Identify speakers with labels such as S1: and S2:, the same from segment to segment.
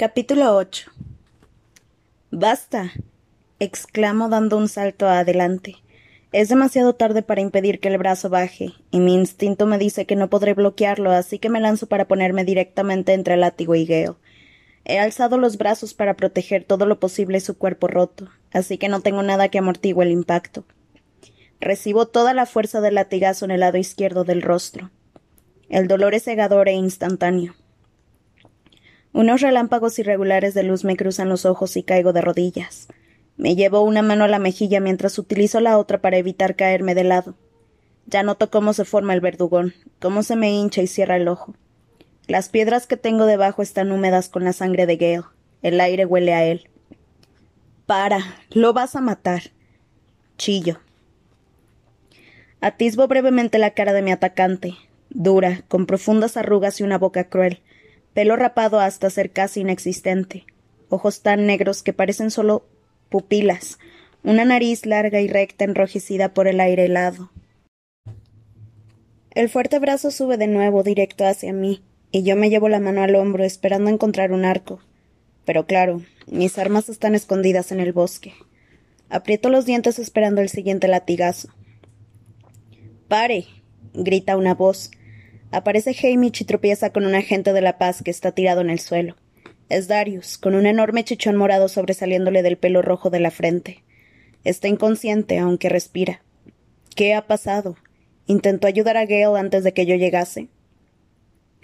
S1: Capítulo 8 Basta. exclamo dando un salto adelante. Es demasiado tarde para impedir que el brazo baje, y mi instinto me dice que no podré bloquearlo, así que me lanzo para ponerme directamente entre el látigo y Gale. He alzado los brazos para proteger todo lo posible su cuerpo roto, así que no tengo nada que amortigue el impacto. Recibo toda la fuerza del latigazo en el lado izquierdo del rostro. El dolor es cegador e instantáneo. Unos relámpagos irregulares de luz me cruzan los ojos y caigo de rodillas. Me llevo una mano a la mejilla mientras utilizo la otra para evitar caerme de lado. Ya noto cómo se forma el verdugón, cómo se me hincha y cierra el ojo. Las piedras que tengo debajo están húmedas con la sangre de Gale. El aire huele a él. Para, lo vas a matar. Chillo. Atisbo brevemente la cara de mi atacante, dura, con profundas arrugas y una boca cruel, pelo rapado hasta ser casi inexistente, ojos tan negros que parecen solo pupilas, una nariz larga y recta enrojecida por el aire helado. El fuerte brazo sube de nuevo directo hacia mí, y yo me llevo la mano al hombro esperando encontrar un arco. Pero claro, mis armas están escondidas en el bosque. Aprieto los dientes esperando el siguiente latigazo. Pare. grita una voz, Aparece Hamish y tropieza con un agente de la paz que está tirado en el suelo. Es Darius, con un enorme chichón morado sobresaliéndole del pelo rojo de la frente. Está inconsciente, aunque respira. ¿Qué ha pasado? ¿Intentó ayudar a Gale antes de que yo llegase?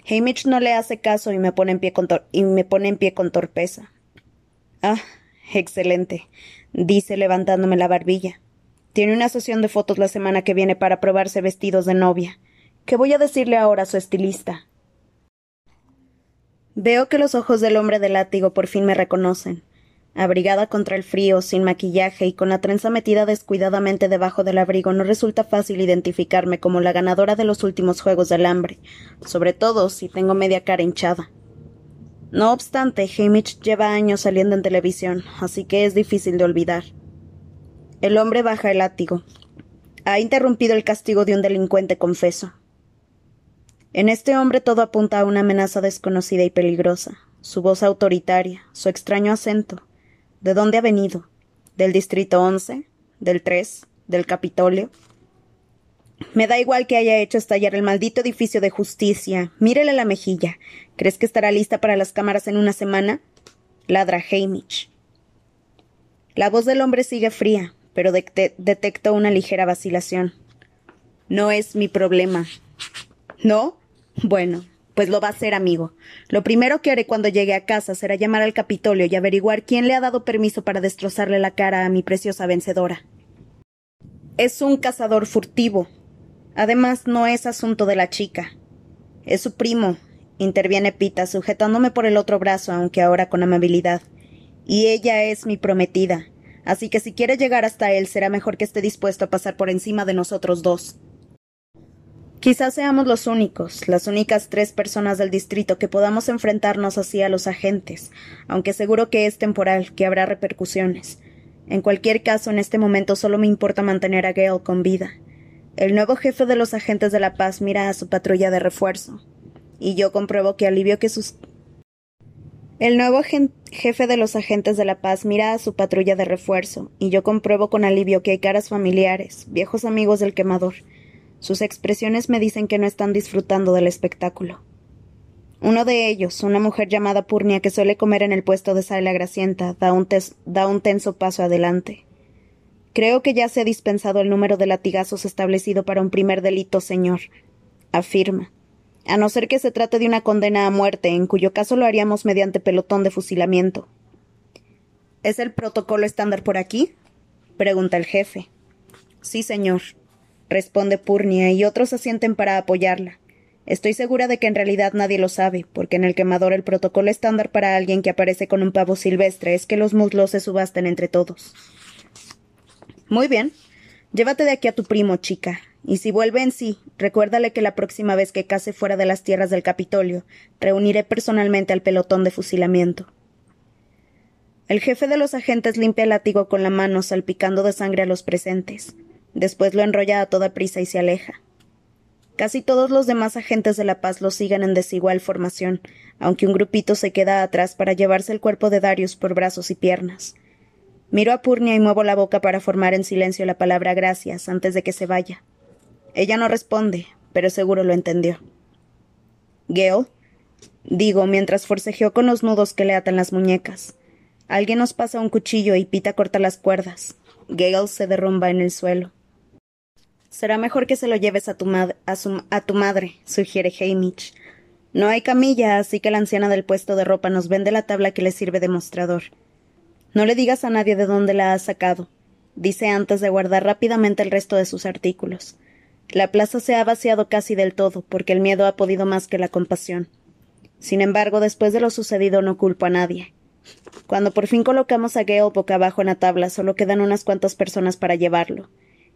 S1: Hamish no le hace caso y me pone en pie con, y me pone en pie con torpeza. Ah, excelente, dice levantándome la barbilla. Tiene una sesión de fotos la semana que viene para probarse vestidos de novia. ¿Qué voy a decirle ahora a su estilista? Veo que los ojos del hombre de látigo por fin me reconocen. Abrigada contra el frío, sin maquillaje y con la trenza metida descuidadamente debajo del abrigo, no resulta fácil identificarme como la ganadora de los últimos Juegos del Hambre, sobre todo si tengo media cara hinchada. No obstante, Hamish lleva años saliendo en televisión, así que es difícil de olvidar. El hombre baja el látigo. Ha interrumpido el castigo de un delincuente confeso. En este hombre todo apunta a una amenaza desconocida y peligrosa. Su voz autoritaria, su extraño acento. ¿De dónde ha venido? ¿Del Distrito 11? ¿Del 3? ¿Del Capitolio? Me da igual que haya hecho estallar el maldito edificio de justicia. Mírele la mejilla. ¿Crees que estará lista para las cámaras en una semana? Ladra Hamish. La voz del hombre sigue fría, pero detecto una ligera vacilación. No es mi problema. ¿No? Bueno, pues lo va a hacer, amigo. Lo primero que haré cuando llegue a casa será llamar al Capitolio y averiguar quién le ha dado permiso para destrozarle la cara a mi preciosa vencedora. Es un cazador furtivo. Además, no es asunto de la chica. Es su primo, interviene Pita, sujetándome por el otro brazo, aunque ahora con amabilidad. Y ella es mi prometida. Así que si quiere llegar hasta él, será mejor que esté dispuesto a pasar por encima de nosotros dos. Quizás seamos los únicos, las únicas tres personas del distrito que podamos enfrentarnos así a los agentes, aunque seguro que es temporal, que habrá repercusiones. En cualquier caso, en este momento solo me importa mantener a Gale con vida. El nuevo jefe de los agentes de la paz mira a su patrulla de refuerzo, y yo compruebo que alivio que sus el nuevo jefe de los agentes de la paz mira a su patrulla de refuerzo, y yo compruebo con alivio que hay caras familiares, viejos amigos del quemador, sus expresiones me dicen que no están disfrutando del espectáculo. Uno de ellos, una mujer llamada Purnia que suele comer en el puesto de Sala Gracienta, da un, da un tenso paso adelante. Creo que ya se ha dispensado el número de latigazos establecido para un primer delito, señor, afirma. A no ser que se trate de una condena a muerte, en cuyo caso lo haríamos mediante pelotón de fusilamiento. ¿Es el protocolo estándar por aquí? pregunta el jefe. Sí, señor, responde Purnia, y otros asienten para apoyarla. Estoy segura de que en realidad nadie lo sabe, porque en el quemador el protocolo estándar para alguien que aparece con un pavo silvestre es que los muslos se subasten entre todos. Muy bien. Llévate de aquí a tu primo, chica. Y si vuelve en sí, recuérdale que la próxima vez que case fuera de las tierras del Capitolio, reuniré personalmente al pelotón de fusilamiento. El jefe de los agentes limpia el látigo con la mano, salpicando de sangre a los presentes. Después lo enrolla a toda prisa y se aleja. Casi todos los demás agentes de la paz lo siguen en desigual formación, aunque un grupito se queda atrás para llevarse el cuerpo de Darius por brazos y piernas. Miro a Purnia y muevo la boca para formar en silencio la palabra gracias antes de que se vaya. Ella no responde, pero seguro lo entendió. Gale, digo mientras forcejeó con los nudos que le atan las muñecas. Alguien nos pasa un cuchillo y Pita corta las cuerdas. Gale se derrumba en el suelo. Será mejor que se lo lleves a tu, a, tu madre, sugiere Hamish. No hay camilla, así que la anciana del puesto de ropa nos vende la tabla que le sirve de mostrador. No le digas a nadie de dónde la has sacado, dice antes de guardar rápidamente el resto de sus artículos. La plaza se ha vaciado casi del todo, porque el miedo ha podido más que la compasión. Sin embargo, después de lo sucedido no culpo a nadie. Cuando por fin colocamos a Gale boca abajo en la tabla, solo quedan unas cuantas personas para llevarlo.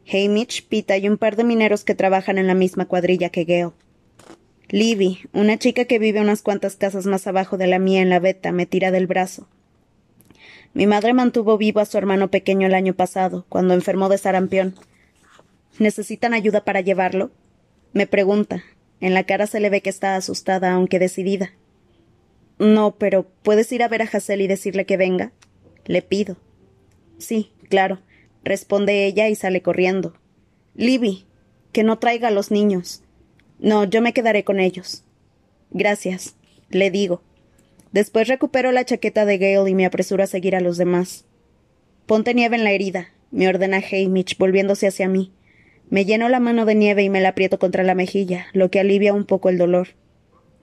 S1: Hamish, Pita y un par de mineros que trabajan en la misma cuadrilla que Gale. Livy, una chica que vive unas cuantas casas más abajo de la mía en la veta, me tira del brazo. Mi madre mantuvo vivo a su hermano pequeño el año pasado, cuando enfermó de sarampión. ¿Necesitan ayuda para llevarlo? Me pregunta. En la cara se le ve que está asustada, aunque decidida. No, pero ¿puedes ir a ver a Hassel y decirle que venga? Le pido. Sí, claro responde ella y sale corriendo. Libby, que no traiga a los niños. No, yo me quedaré con ellos. Gracias, le digo. Después recupero la chaqueta de Gale y me apresuro a seguir a los demás. Ponte nieve en la herida, me ordena Hamish, volviéndose hacia mí. Me lleno la mano de nieve y me la aprieto contra la mejilla, lo que alivia un poco el dolor.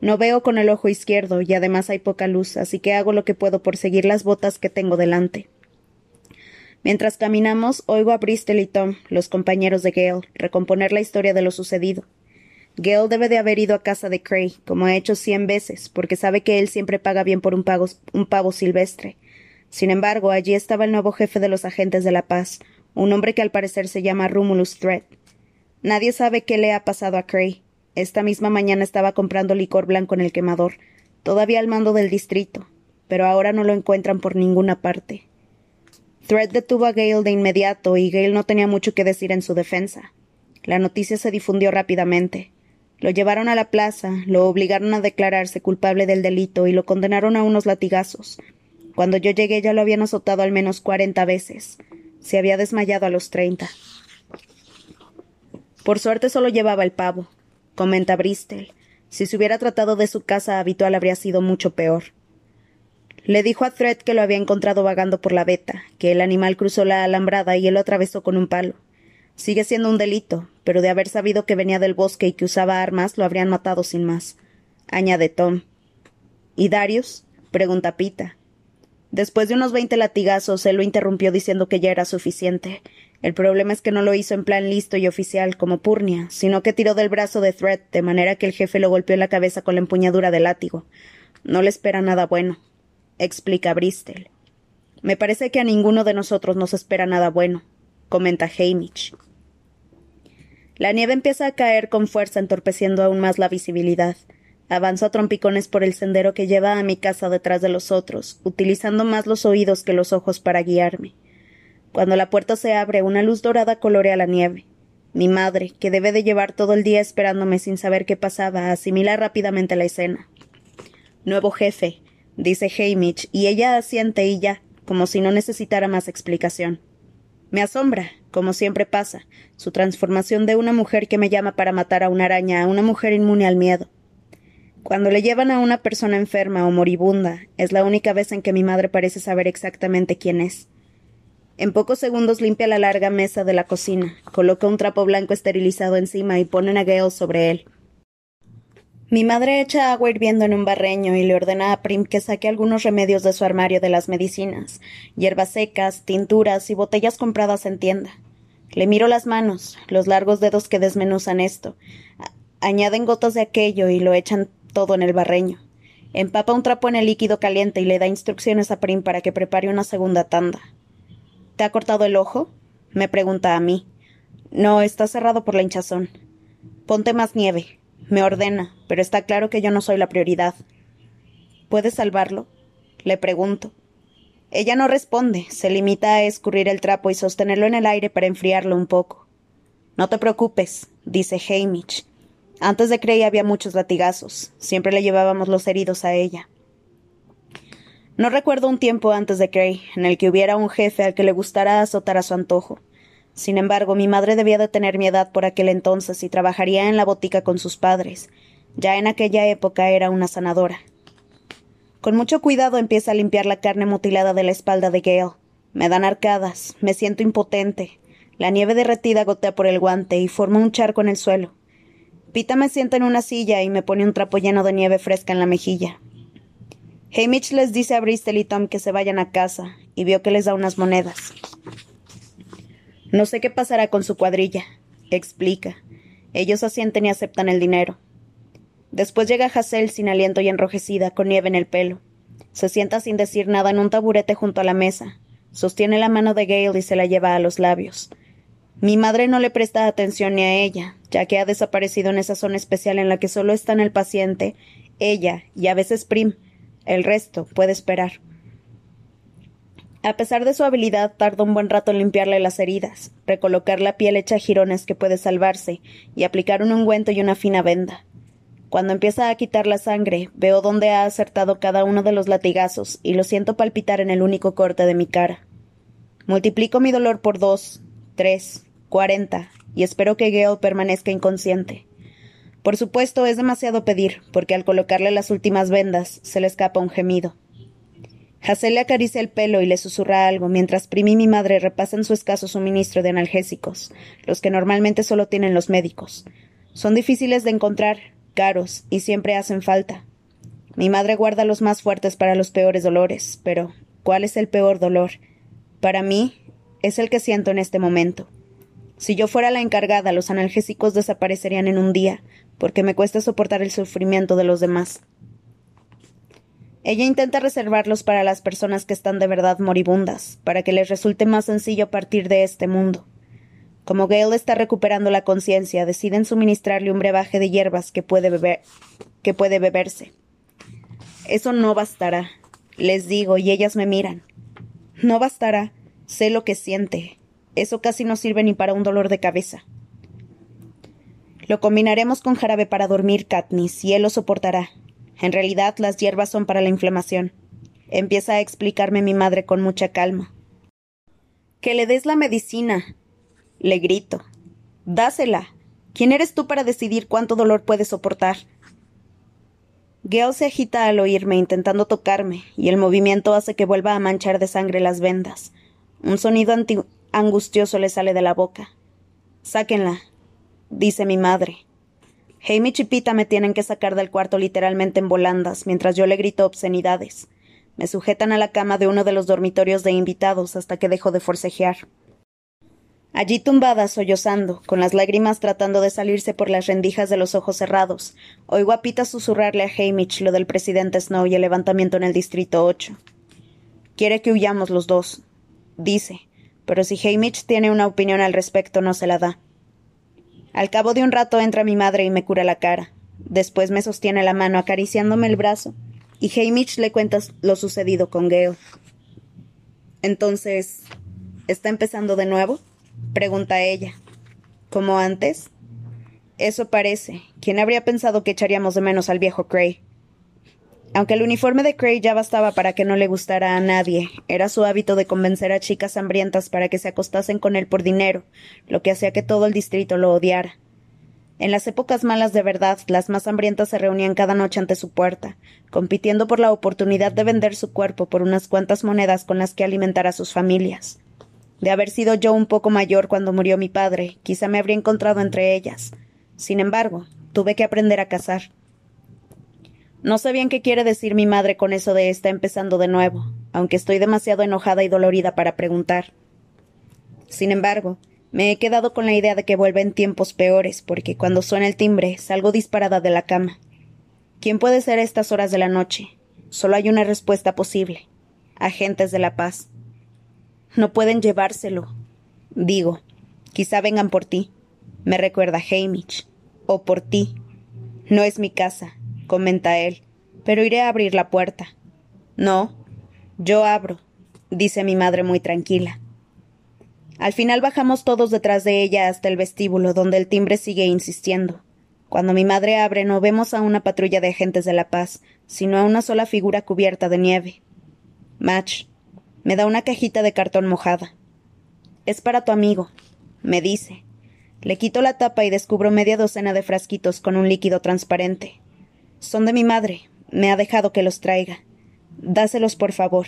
S1: No veo con el ojo izquierdo y además hay poca luz, así que hago lo que puedo por seguir las botas que tengo delante. Mientras caminamos, oigo a Bristol y Tom, los compañeros de Gale, recomponer la historia de lo sucedido. Gale debe de haber ido a casa de Cray, como ha hecho cien veces, porque sabe que él siempre paga bien por un, un pavo silvestre. Sin embargo, allí estaba el nuevo jefe de los agentes de la paz, un hombre que al parecer se llama Rumulus Thread. Nadie sabe qué le ha pasado a Cray. Esta misma mañana estaba comprando licor blanco en el quemador, todavía al mando del distrito, pero ahora no lo encuentran por ninguna parte. Thread detuvo a Gale de inmediato y Gale no tenía mucho que decir en su defensa. La noticia se difundió rápidamente. Lo llevaron a la plaza, lo obligaron a declararse culpable del delito y lo condenaron a unos latigazos. Cuando yo llegué ya lo habían azotado al menos cuarenta veces. Se había desmayado a los treinta. Por suerte solo llevaba el pavo, comenta Bristol. Si se hubiera tratado de su casa habitual habría sido mucho peor. Le dijo a Thread que lo había encontrado vagando por la veta, que el animal cruzó la alambrada y él lo atravesó con un palo. Sigue siendo un delito, pero de haber sabido que venía del bosque y que usaba armas, lo habrían matado sin más. Añade Tom. ¿Y Darius? pregunta Pita. Después de unos veinte latigazos, él lo interrumpió diciendo que ya era suficiente. El problema es que no lo hizo en plan listo y oficial como Purnia, sino que tiró del brazo de Thread, de manera que el jefe lo golpeó en la cabeza con la empuñadura del látigo. No le espera nada bueno explica Bristol. Me parece que a ninguno de nosotros nos espera nada bueno, comenta Hamish. La nieve empieza a caer con fuerza, entorpeciendo aún más la visibilidad. Avanzo a trompicones por el sendero que lleva a mi casa detrás de los otros, utilizando más los oídos que los ojos para guiarme. Cuando la puerta se abre, una luz dorada colorea la nieve. Mi madre, que debe de llevar todo el día esperándome sin saber qué pasaba, asimila rápidamente la escena. Nuevo jefe, dice Hamish, y ella asiente y ya, como si no necesitara más explicación. Me asombra, como siempre pasa, su transformación de una mujer que me llama para matar a una araña a una mujer inmune al miedo. Cuando le llevan a una persona enferma o moribunda, es la única vez en que mi madre parece saber exactamente quién es. En pocos segundos limpia la larga mesa de la cocina, coloca un trapo blanco esterilizado encima y pone a Gale sobre él. Mi madre echa agua hirviendo en un barreño y le ordena a Prim que saque algunos remedios de su armario de las medicinas, hierbas secas, tinturas y botellas compradas en tienda. Le miro las manos, los largos dedos que desmenuzan esto. Añaden gotas de aquello y lo echan todo en el barreño. Empapa un trapo en el líquido caliente y le da instrucciones a Prim para que prepare una segunda tanda. ¿Te ha cortado el ojo? me pregunta a mí. No, está cerrado por la hinchazón. Ponte más nieve, me ordena, pero está claro que yo no soy la prioridad. ¿Puedes salvarlo? Le pregunto. Ella no responde, se limita a escurrir el trapo y sostenerlo en el aire para enfriarlo un poco. No te preocupes, dice Hamish. Antes de Cray había muchos latigazos. Siempre le llevábamos los heridos a ella. No recuerdo un tiempo antes de Cray en el que hubiera un jefe al que le gustara azotar a su antojo. Sin embargo, mi madre debía de tener mi edad por aquel entonces y trabajaría en la botica con sus padres. Ya en aquella época era una sanadora. Con mucho cuidado empieza a limpiar la carne mutilada de la espalda de Gale. Me dan arcadas, me siento impotente. La nieve derretida gotea por el guante y forma un charco en el suelo. Pita me sienta en una silla y me pone un trapo lleno de nieve fresca en la mejilla. Hamish les dice a Bristol y Tom que se vayan a casa, y vio que les da unas monedas. No sé qué pasará con su cuadrilla, explica. Ellos asienten y aceptan el dinero. Después llega Hazel sin aliento y enrojecida, con nieve en el pelo. Se sienta sin decir nada en un taburete junto a la mesa. Sostiene la mano de Gale y se la lleva a los labios. Mi madre no le presta atención ni a ella, ya que ha desaparecido en esa zona especial en la que solo están el paciente, ella y a veces Prim. El resto puede esperar. A pesar de su habilidad, tarda un buen rato en limpiarle las heridas, recolocar la piel hecha jirones que puede salvarse y aplicar un ungüento y una fina venda. Cuando empieza a quitar la sangre, veo dónde ha acertado cada uno de los latigazos y lo siento palpitar en el único corte de mi cara. Multiplico mi dolor por dos, tres, cuarenta, y espero que Gale permanezca inconsciente. Por supuesto, es demasiado pedir, porque al colocarle las últimas vendas se le escapa un gemido. Le acaricia el pelo y le susurra algo, mientras Primi y mi madre repasan su escaso suministro de analgésicos, los que normalmente solo tienen los médicos. Son difíciles de encontrar, caros y siempre hacen falta. Mi madre guarda los más fuertes para los peores dolores, pero ¿cuál es el peor dolor? Para mí, es el que siento en este momento. Si yo fuera la encargada, los analgésicos desaparecerían en un día, porque me cuesta soportar el sufrimiento de los demás. Ella intenta reservarlos para las personas que están de verdad moribundas, para que les resulte más sencillo partir de este mundo. Como Gale está recuperando la conciencia, deciden suministrarle un brebaje de hierbas que puede beber, que puede beberse. Eso no bastará, les digo, y ellas me miran. No bastará. Sé lo que siente. Eso casi no sirve ni para un dolor de cabeza. Lo combinaremos con jarabe para dormir, Katniss, y él lo soportará. En realidad, las hierbas son para la inflamación. Empieza a explicarme mi madre con mucha calma. Que le des la medicina, le grito. Dásela. ¿Quién eres tú para decidir cuánto dolor puedes soportar? Gale se agita al oírme intentando tocarme, y el movimiento hace que vuelva a manchar de sangre las vendas. Un sonido angustioso le sale de la boca. Sáquenla, dice mi madre. Hamish y Pita me tienen que sacar del cuarto literalmente en volandas, mientras yo le grito obscenidades. Me sujetan a la cama de uno de los dormitorios de invitados hasta que dejo de forcejear. Allí tumbada, sollozando, con las lágrimas tratando de salirse por las rendijas de los ojos cerrados, oigo a Pita susurrarle a Hamish lo del presidente Snow y el levantamiento en el Distrito 8. Quiere que huyamos los dos, dice, pero si Hamish tiene una opinión al respecto no se la da. Al cabo de un rato entra mi madre y me cura la cara. Después me sostiene la mano acariciándome el brazo, y Hamish le cuenta lo sucedido con Gale. Entonces, ¿está empezando de nuevo? pregunta ella. ¿Como antes? Eso parece. ¿Quién habría pensado que echaríamos de menos al viejo Cray? Aunque el uniforme de Cray ya bastaba para que no le gustara a nadie, era su hábito de convencer a chicas hambrientas para que se acostasen con él por dinero, lo que hacía que todo el distrito lo odiara. En las épocas malas de verdad, las más hambrientas se reunían cada noche ante su puerta, compitiendo por la oportunidad de vender su cuerpo por unas cuantas monedas con las que alimentar a sus familias. De haber sido yo un poco mayor cuando murió mi padre, quizá me habría encontrado entre ellas. Sin embargo, tuve que aprender a cazar. No sé bien qué quiere decir mi madre con eso de está empezando de nuevo, aunque estoy demasiado enojada y dolorida para preguntar. Sin embargo, me he quedado con la idea de que vuelve en tiempos peores, porque cuando suena el timbre salgo disparada de la cama. ¿Quién puede ser a estas horas de la noche? Solo hay una respuesta posible. Agentes de la paz. No pueden llevárselo. Digo, quizá vengan por ti. Me recuerda Hamish. O por ti. No es mi casa, comenta él, pero iré a abrir la puerta. No, yo abro, dice mi madre muy tranquila. Al final bajamos todos detrás de ella hasta el vestíbulo, donde el timbre sigue insistiendo. Cuando mi madre abre no vemos a una patrulla de agentes de la paz, sino a una sola figura cubierta de nieve. Match. Me da una cajita de cartón mojada. Es para tu amigo, me dice. Le quito la tapa y descubro media docena de frasquitos con un líquido transparente. Son de mi madre. Me ha dejado que los traiga. Dáselos, por favor.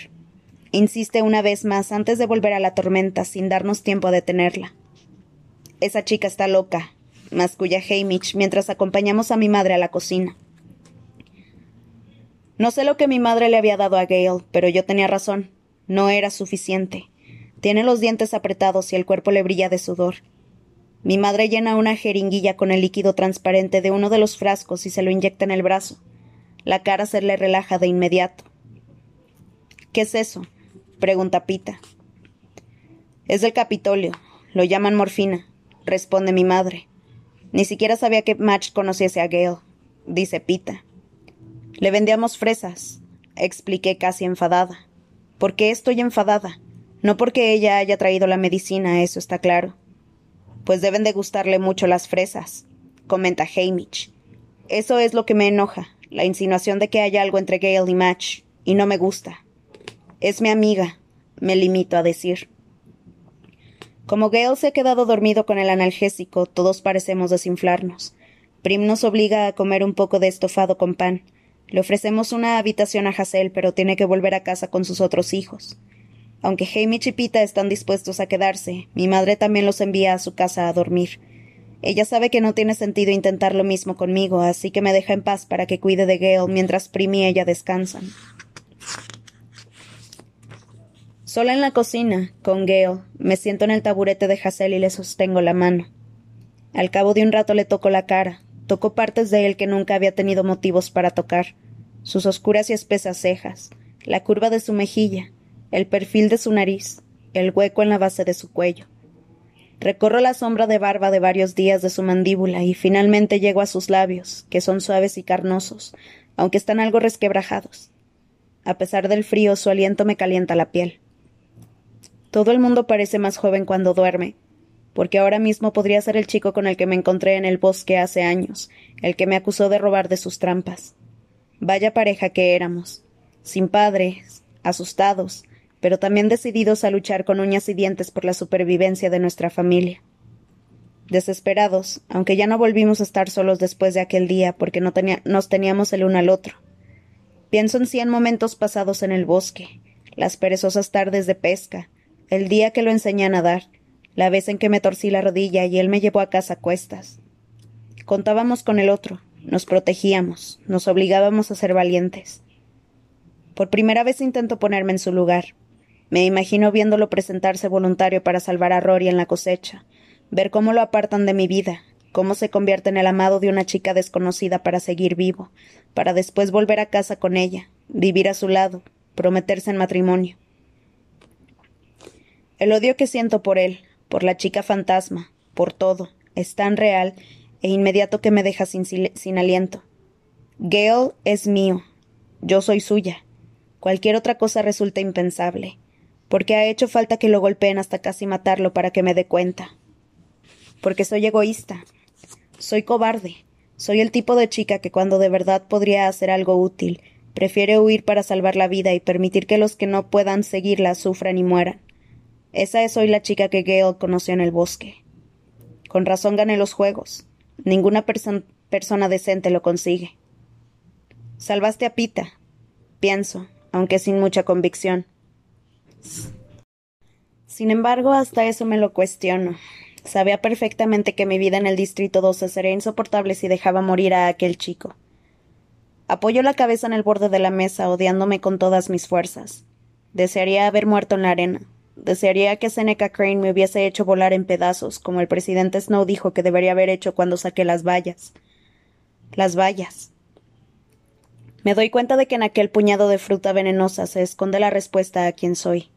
S1: Insiste una vez más antes de volver a la tormenta sin darnos tiempo a detenerla. Esa chica está loca, masculla Hamish mientras acompañamos a mi madre a la cocina. No sé lo que mi madre le había dado a Gale, pero yo tenía razón. No era suficiente. Tiene los dientes apretados y el cuerpo le brilla de sudor. Mi madre llena una jeringuilla con el líquido transparente de uno de los frascos y se lo inyecta en el brazo. La cara se le relaja de inmediato. ¿Qué es eso? pregunta Pita. Es del Capitolio. Lo llaman morfina, responde mi madre. Ni siquiera sabía que Match conociese a Gale, dice Pita. Le vendíamos fresas, expliqué casi enfadada. ¿Por qué estoy enfadada? No porque ella haya traído la medicina, eso está claro. Pues deben de gustarle mucho las fresas, comenta Hamish. Eso es lo que me enoja, la insinuación de que haya algo entre Gale y Match, y no me gusta. Es mi amiga, me limito a decir. Como Gale se ha quedado dormido con el analgésico, todos parecemos desinflarnos. Prim nos obliga a comer un poco de estofado con pan. Le ofrecemos una habitación a Hassel, pero tiene que volver a casa con sus otros hijos. Aunque Hamish y Pita están dispuestos a quedarse, mi madre también los envía a su casa a dormir. Ella sabe que no tiene sentido intentar lo mismo conmigo, así que me deja en paz para que cuide de Gale mientras Prim y ella descansan. Sola en la cocina, con Gale, me siento en el taburete de Hassel y le sostengo la mano. Al cabo de un rato le toco la cara, toco partes de él que nunca había tenido motivos para tocar, sus oscuras y espesas cejas, la curva de su mejilla, el perfil de su nariz, el hueco en la base de su cuello. Recorro la sombra de barba de varios días de su mandíbula y finalmente llego a sus labios, que son suaves y carnosos, aunque están algo resquebrajados. A pesar del frío, su aliento me calienta la piel. Todo el mundo parece más joven cuando duerme, porque ahora mismo podría ser el chico con el que me encontré en el bosque hace años, el que me acusó de robar de sus trampas. Vaya pareja que éramos, sin padres, asustados, pero también decididos a luchar con uñas y dientes por la supervivencia de nuestra familia. Desesperados, aunque ya no volvimos a estar solos después de aquel día porque no nos teníamos el uno al otro. Pienso en cien momentos pasados en el bosque, las perezosas tardes de pesca, el día que lo enseñé a nadar, la vez en que me torcí la rodilla y él me llevó a casa a cuestas. Contábamos con el otro, nos protegíamos, nos obligábamos a ser valientes. Por primera vez intento ponerme en su lugar. Me imagino viéndolo presentarse voluntario para salvar a Rory en la cosecha, ver cómo lo apartan de mi vida, cómo se convierte en el amado de una chica desconocida para seguir vivo, para después volver a casa con ella, vivir a su lado, prometerse en matrimonio. El odio que siento por él, por la chica fantasma, por todo, es tan real e inmediato que me deja sin, aliento. Gale es mío. Yo soy suya. Cualquier otra cosa resulta impensable, porque ha hecho falta que lo golpeen hasta casi matarlo para que me dé cuenta. Porque soy egoísta. Soy cobarde. Soy el tipo de chica que cuando de verdad podría hacer algo útil, prefiere huir para salvar la vida y permitir que los que no puedan seguirla sufran y mueran. Esa es hoy la chica que Gale conoció en el bosque. Con razón gané los juegos. Ninguna persona decente lo consigue. Salvaste a Pita, pienso, aunque sin mucha convicción. Sin embargo, hasta eso me lo cuestiono. Sabía perfectamente que mi vida en el Distrito 12 sería insoportable si dejaba morir a aquel chico. Apoyo la cabeza en el borde de la mesa, odiándome con todas mis fuerzas. Desearía haber muerto en la arena, Desearía que Seneca Crane me hubiese hecho volar en pedazos, como el presidente Snow dijo que debería haber hecho cuando saqué las vallas. Las vallas. Me doy cuenta de que en aquel puñado de fruta venenosa se esconde la respuesta a quién soy.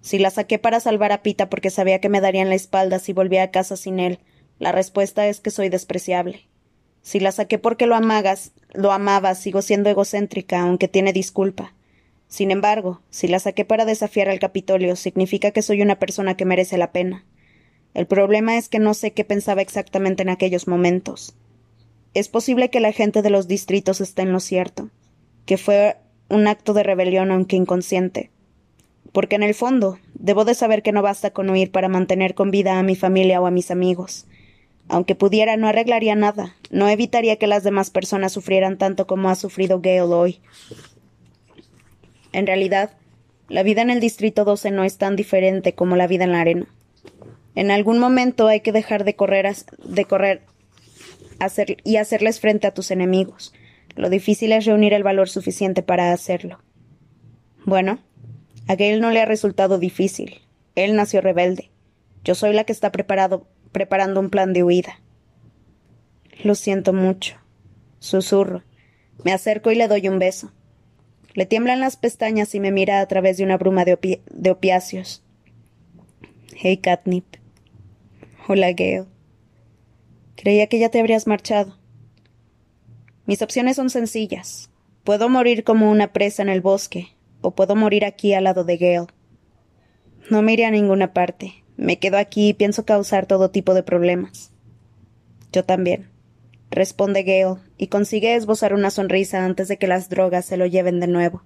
S1: Si la saqué para salvar a Pita porque sabía que me daría en la espalda si volvía a casa sin él, la respuesta es que soy despreciable. Si la saqué porque lo amagas, lo amaba, sigo siendo egocéntrica, aunque tiene disculpa. Sin embargo, si la saqué para desafiar al Capitolio, significa que soy una persona que merece la pena. El problema es que no sé qué pensaba exactamente en aquellos momentos. Es posible que la gente de los distritos esté en lo cierto, que fue un acto de rebelión aunque inconsciente. Porque en el fondo, debo de saber que no basta con huir para mantener con vida a mi familia o a mis amigos. Aunque pudiera, no arreglaría nada, no evitaría que las demás personas sufrieran tanto como ha sufrido Gale hoy. En realidad, la vida en el Distrito 12 no es tan diferente como la vida en la arena. En algún momento hay que dejar de correr, de correr hacer, y hacerles frente a tus enemigos. Lo difícil es reunir el valor suficiente para hacerlo. Bueno, a Gale no le ha resultado difícil. Él nació rebelde. Yo soy la que está preparado, preparando un plan de huida. Lo siento mucho. Susurro. Me acerco y le doy un beso. Le tiemblan las pestañas y me mira a través de una bruma de, de opiáceos. Hey, Catnip. Hola, Gale. Creía que ya te habrías marchado. Mis opciones son sencillas. Puedo morir como una presa en el bosque, o puedo morir aquí al lado de Gale. No me iré a ninguna parte. Me quedo aquí y pienso causar todo tipo de problemas. Yo también, responde Gale, y consigue esbozar una sonrisa antes de que las drogas se lo lleven de nuevo.